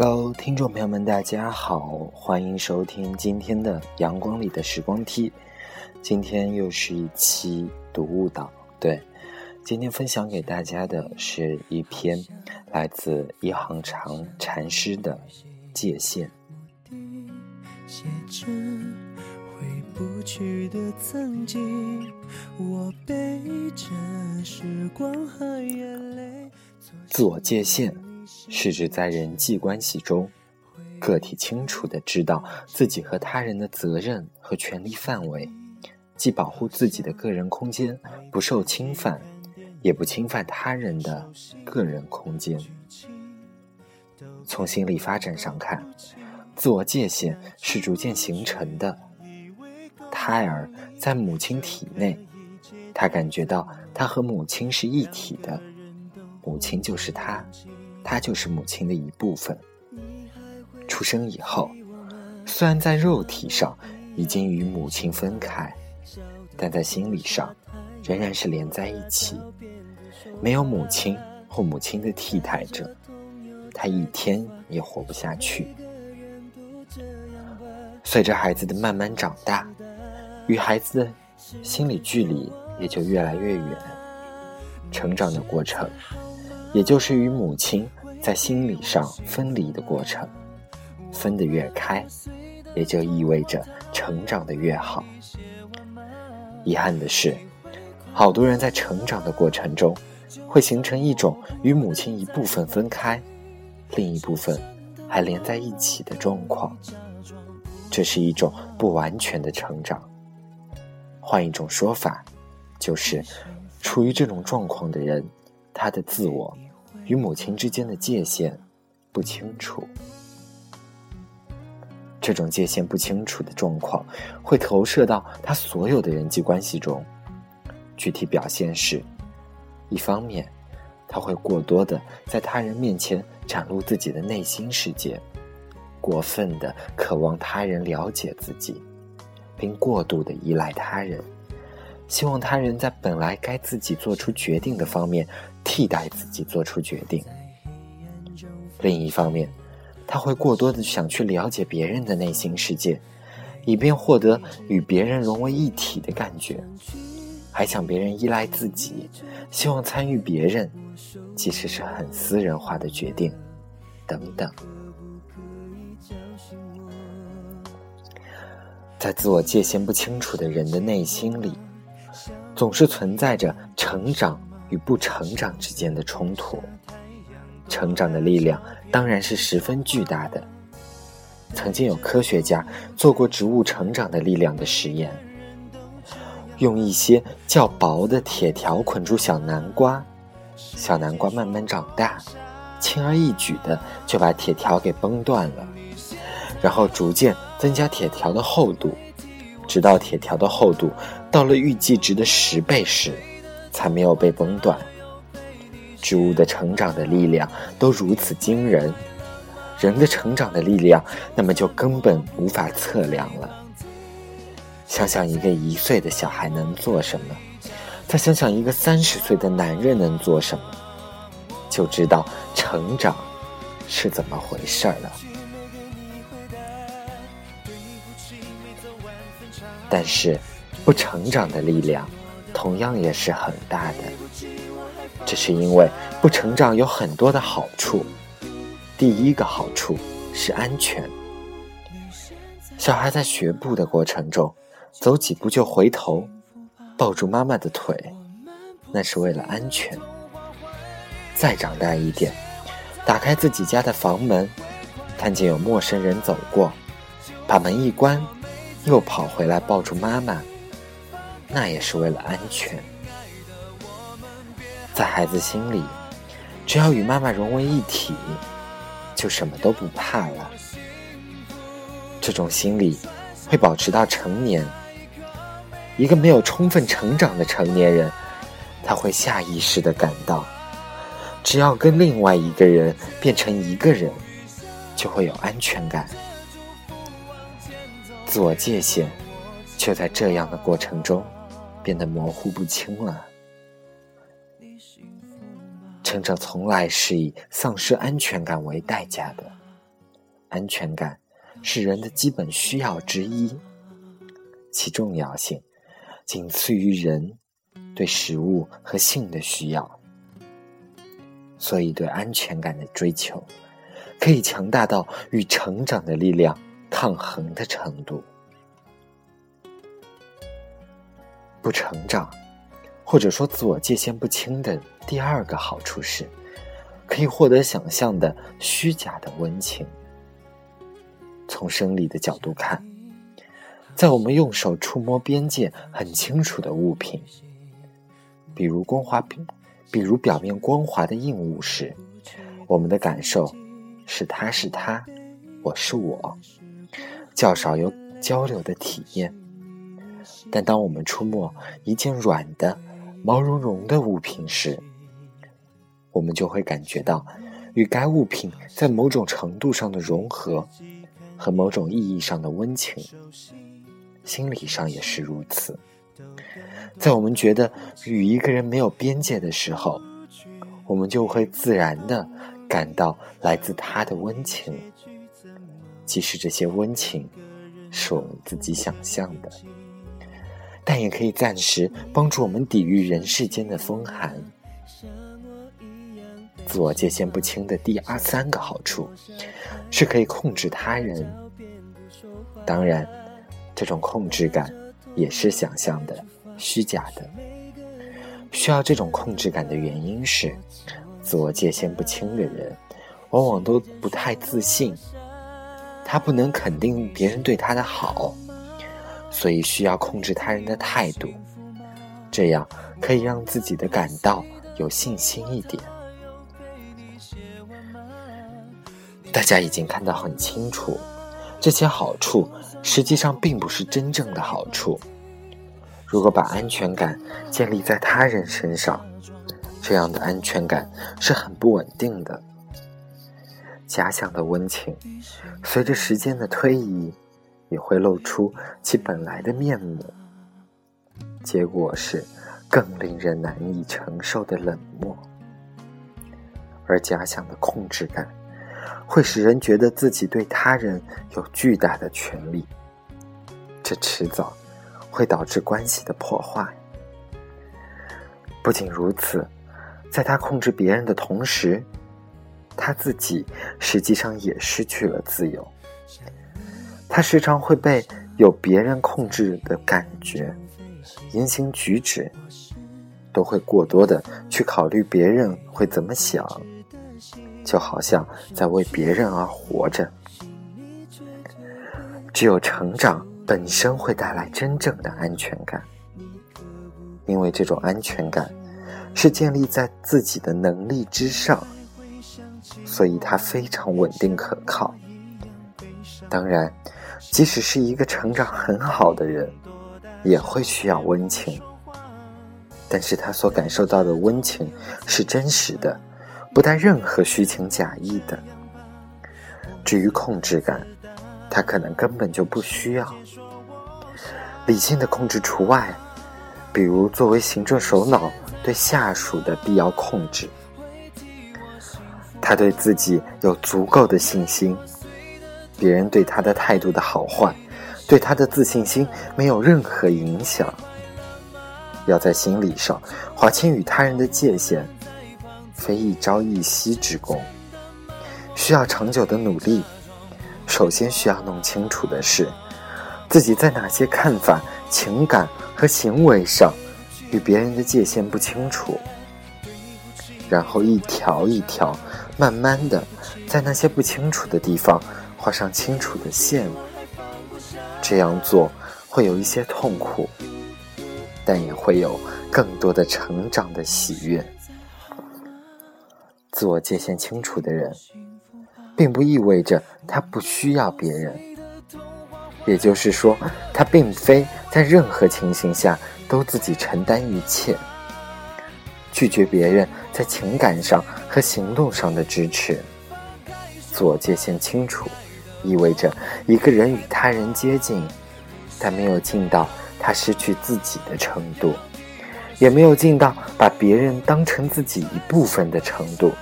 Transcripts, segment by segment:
Hello，听众朋友们，大家好，欢迎收听今天的《阳光里的时光梯》。今天又是一期读物岛，对，今天分享给大家的是一篇来自一行长禅师的《界限》。写着回不去的曾经，我背着时光和眼泪。自我界限是指在人际关系中，个体清楚的知道自己和他人的责任和权利范围。既保护自己的个人空间不受侵犯，也不侵犯他人的个人空间。从心理发展上看，自我界限是逐渐形成的。胎儿在母亲体内，他感觉到他和母亲是一体的，母亲就是他，他就是母亲的一部分。出生以后，虽然在肉体上已经与母亲分开。但在心理上，仍然是连在一起。没有母亲或母亲的替代者，他一天也活不下去。随着孩子的慢慢长大，与孩子的心理距离也就越来越远。成长的过程，也就是与母亲在心理上分离的过程。分得越开，也就意味着成长的越好。遗憾的是，好多人在成长的过程中，会形成一种与母亲一部分分开，另一部分还连在一起的状况。这是一种不完全的成长。换一种说法，就是处于这种状况的人，他的自我与母亲之间的界限不清楚。这种界限不清楚的状况，会投射到他所有的人际关系中。具体表现是：一方面，他会过多的在他人面前展露自己的内心世界，过分的渴望他人了解自己，并过度的依赖他人，希望他人在本来该自己做出决定的方面替代自己做出决定。另一方面，他会过多的想去了解别人的内心世界，以便获得与别人融为一体的感觉，还想别人依赖自己，希望参与别人，其实是很私人化的决定，等等。在自我界限不清楚的人的内心里，总是存在着成长与不成长之间的冲突。成长的力量当然是十分巨大的。曾经有科学家做过植物成长的力量的实验，用一些较薄的铁条捆住小南瓜，小南瓜慢慢长大，轻而易举的就把铁条给崩断了，然后逐渐增加铁条的厚度，直到铁条的厚度到了预计值的十倍时，才没有被崩断。植物的成长的力量都如此惊人，人的成长的力量，那么就根本无法测量了。想想一个一岁的小孩能做什么，再想想一个三十岁的男人能做什么，就知道成长是怎么回事了。但是，不成长的力量，同样也是很大的。这是因为不成长有很多的好处。第一个好处是安全。小孩在学步的过程中，走几步就回头，抱住妈妈的腿，那是为了安全。再长大一点，打开自己家的房门，看见有陌生人走过，把门一关，又跑回来抱住妈妈，那也是为了安全。在孩子心里，只要与妈妈融为一体，就什么都不怕了。这种心理会保持到成年。一个没有充分成长的成年人，他会下意识的感到，只要跟另外一个人变成一个人，就会有安全感。自我界限就在这样的过程中变得模糊不清了。成长从来是以丧失安全感为代价的。安全感是人的基本需要之一，其重要性仅次于人对食物和性的需要。所以，对安全感的追求，可以强大到与成长的力量抗衡的程度。不成长，或者说自我界限不清的第二个好处是，可以获得想象的虚假的温情。从生理的角度看，在我们用手触摸边界很清楚的物品，比如光滑比，如表面光滑的硬物时，我们的感受是他是他，我是我，较少有交流的体验。但当我们触摸一件软的、毛茸茸的物品时，我们就会感觉到与该物品在某种程度上的融合。和某种意义上的温情，心理上也是如此。在我们觉得与一个人没有边界的时候，我们就会自然的感到来自他的温情，即使这些温情是我们自己想象的，但也可以暂时帮助我们抵御人世间的风寒。自我界限不清的第二三个好处，是可以控制他人。当然，这种控制感也是想象的、虚假的。需要这种控制感的原因是，自我界限不清的人，往往都不太自信。他不能肯定别人对他的好，所以需要控制他人的态度，这样可以让自己的感到有信心一点。大家已经看到很清楚，这些好处实际上并不是真正的好处。如果把安全感建立在他人身上，这样的安全感是很不稳定的。假想的温情，随着时间的推移，也会露出其本来的面目。结果是更令人难以承受的冷漠，而假想的控制感。会使人觉得自己对他人有巨大的权利，这迟早会导致关系的破坏。不仅如此，在他控制别人的同时，他自己实际上也失去了自由。他时常会被有别人控制的感觉，言行举止都会过多的去考虑别人会怎么想。就好像在为别人而活着。只有成长本身会带来真正的安全感，因为这种安全感是建立在自己的能力之上，所以它非常稳定可靠。当然，即使是一个成长很好的人，也会需要温情，但是他所感受到的温情是真实的。不带任何虚情假意的。至于控制感，他可能根本就不需要。理性的控制除外，比如作为行政首脑对下属的必要控制。他对自己有足够的信心，别人对他的态度的好坏，对他的自信心没有任何影响。要在心理上划清与他人的界限。非一朝一夕之功，需要长久的努力。首先需要弄清楚的是，自己在哪些看法、情感和行为上与别人的界限不清楚，然后一条一条，慢慢的在那些不清楚的地方画上清楚的线。这样做会有一些痛苦，但也会有更多的成长的喜悦。自我界限清楚的人，并不意味着他不需要别人。也就是说，他并非在任何情形下都自己承担一切。拒绝别人在情感上和行动上的支持。自我界限清楚，意味着一个人与他人接近，但没有近到他失去自己的程度，也没有近到把别人当成自己一部分的程度。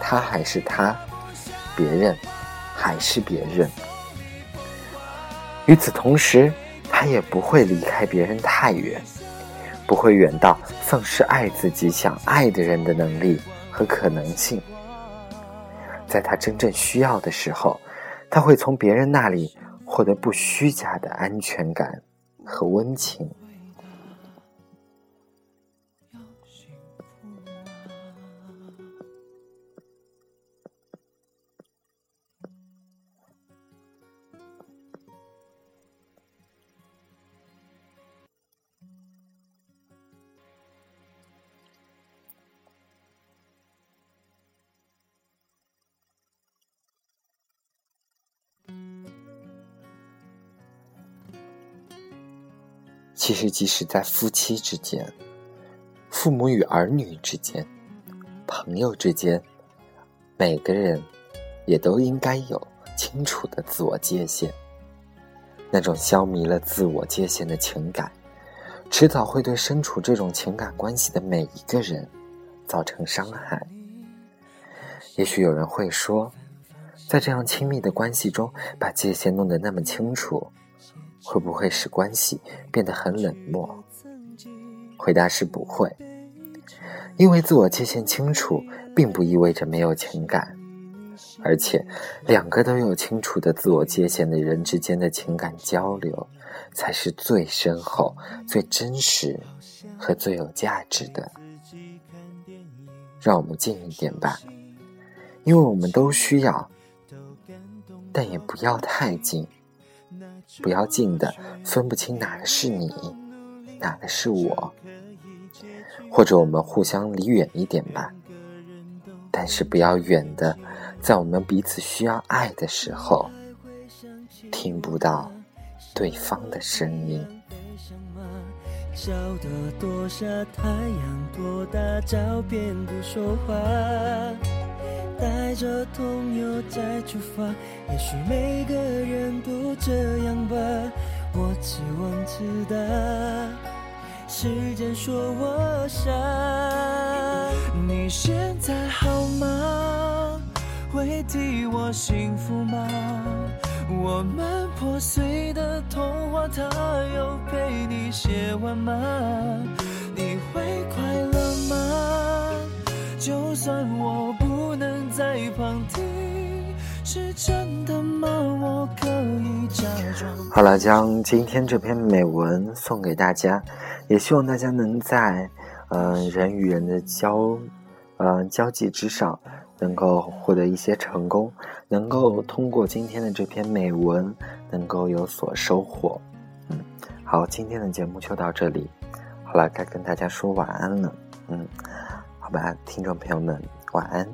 他还是他，别人还是别人。与此同时，他也不会离开别人太远，不会远到丧失爱自己想爱的人的能力和可能性。在他真正需要的时候，他会从别人那里获得不虚假的安全感和温情。其实，即使在夫妻之间、父母与儿女之间、朋友之间，每个人也都应该有清楚的自我界限。那种消弭了自我界限的情感，迟早会对身处这种情感关系的每一个人造成伤害。也许有人会说，在这样亲密的关系中，把界限弄得那么清楚。会不会使关系变得很冷漠？回答是不会，因为自我界限清楚，并不意味着没有情感，而且两个都有清楚的自我界限的人之间的情感交流，才是最深厚、最真实和最有价值的。让我们近一点吧，因为我们都需要，但也不要太近。不要近的分不清哪个是你，哪个是我，或者我们互相离远一点吧。但是不要远的，在我们彼此需要爱的时候，听不到对方的声音。笑得躲下太阳，多大照片不说话。带着痛又再出发，也许每个人都这样吧。我只问自答，时间说我傻。你现在好吗？会替我幸福吗？我们破碎的童话，他有陪你写完吗？你会快乐吗？就算我好了，将今天这篇美文送给大家，也希望大家能在嗯人与人的交嗯交际之上，能够获得一些成功，能够通过今天的这篇美文，能够有所收获。嗯，好，今天的节目就到这里，好了，该跟大家说晚安了。嗯，好吧，听众朋友们，晚安。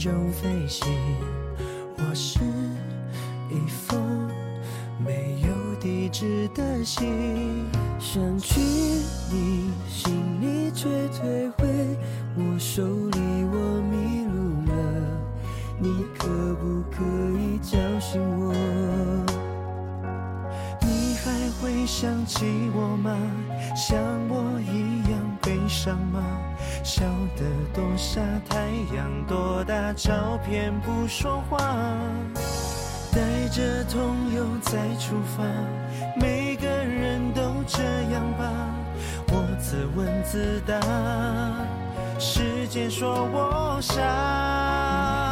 中飞行，我是一封没有地址的信，想去你心里却退回我手里，我迷路了，你可不可以叫醒我？你还会想起我吗？像我一样悲伤吗？笑得多傻太阳，多大照片不说话，带着痛又再出发，每个人都这样吧。我自问自答，世界说我傻。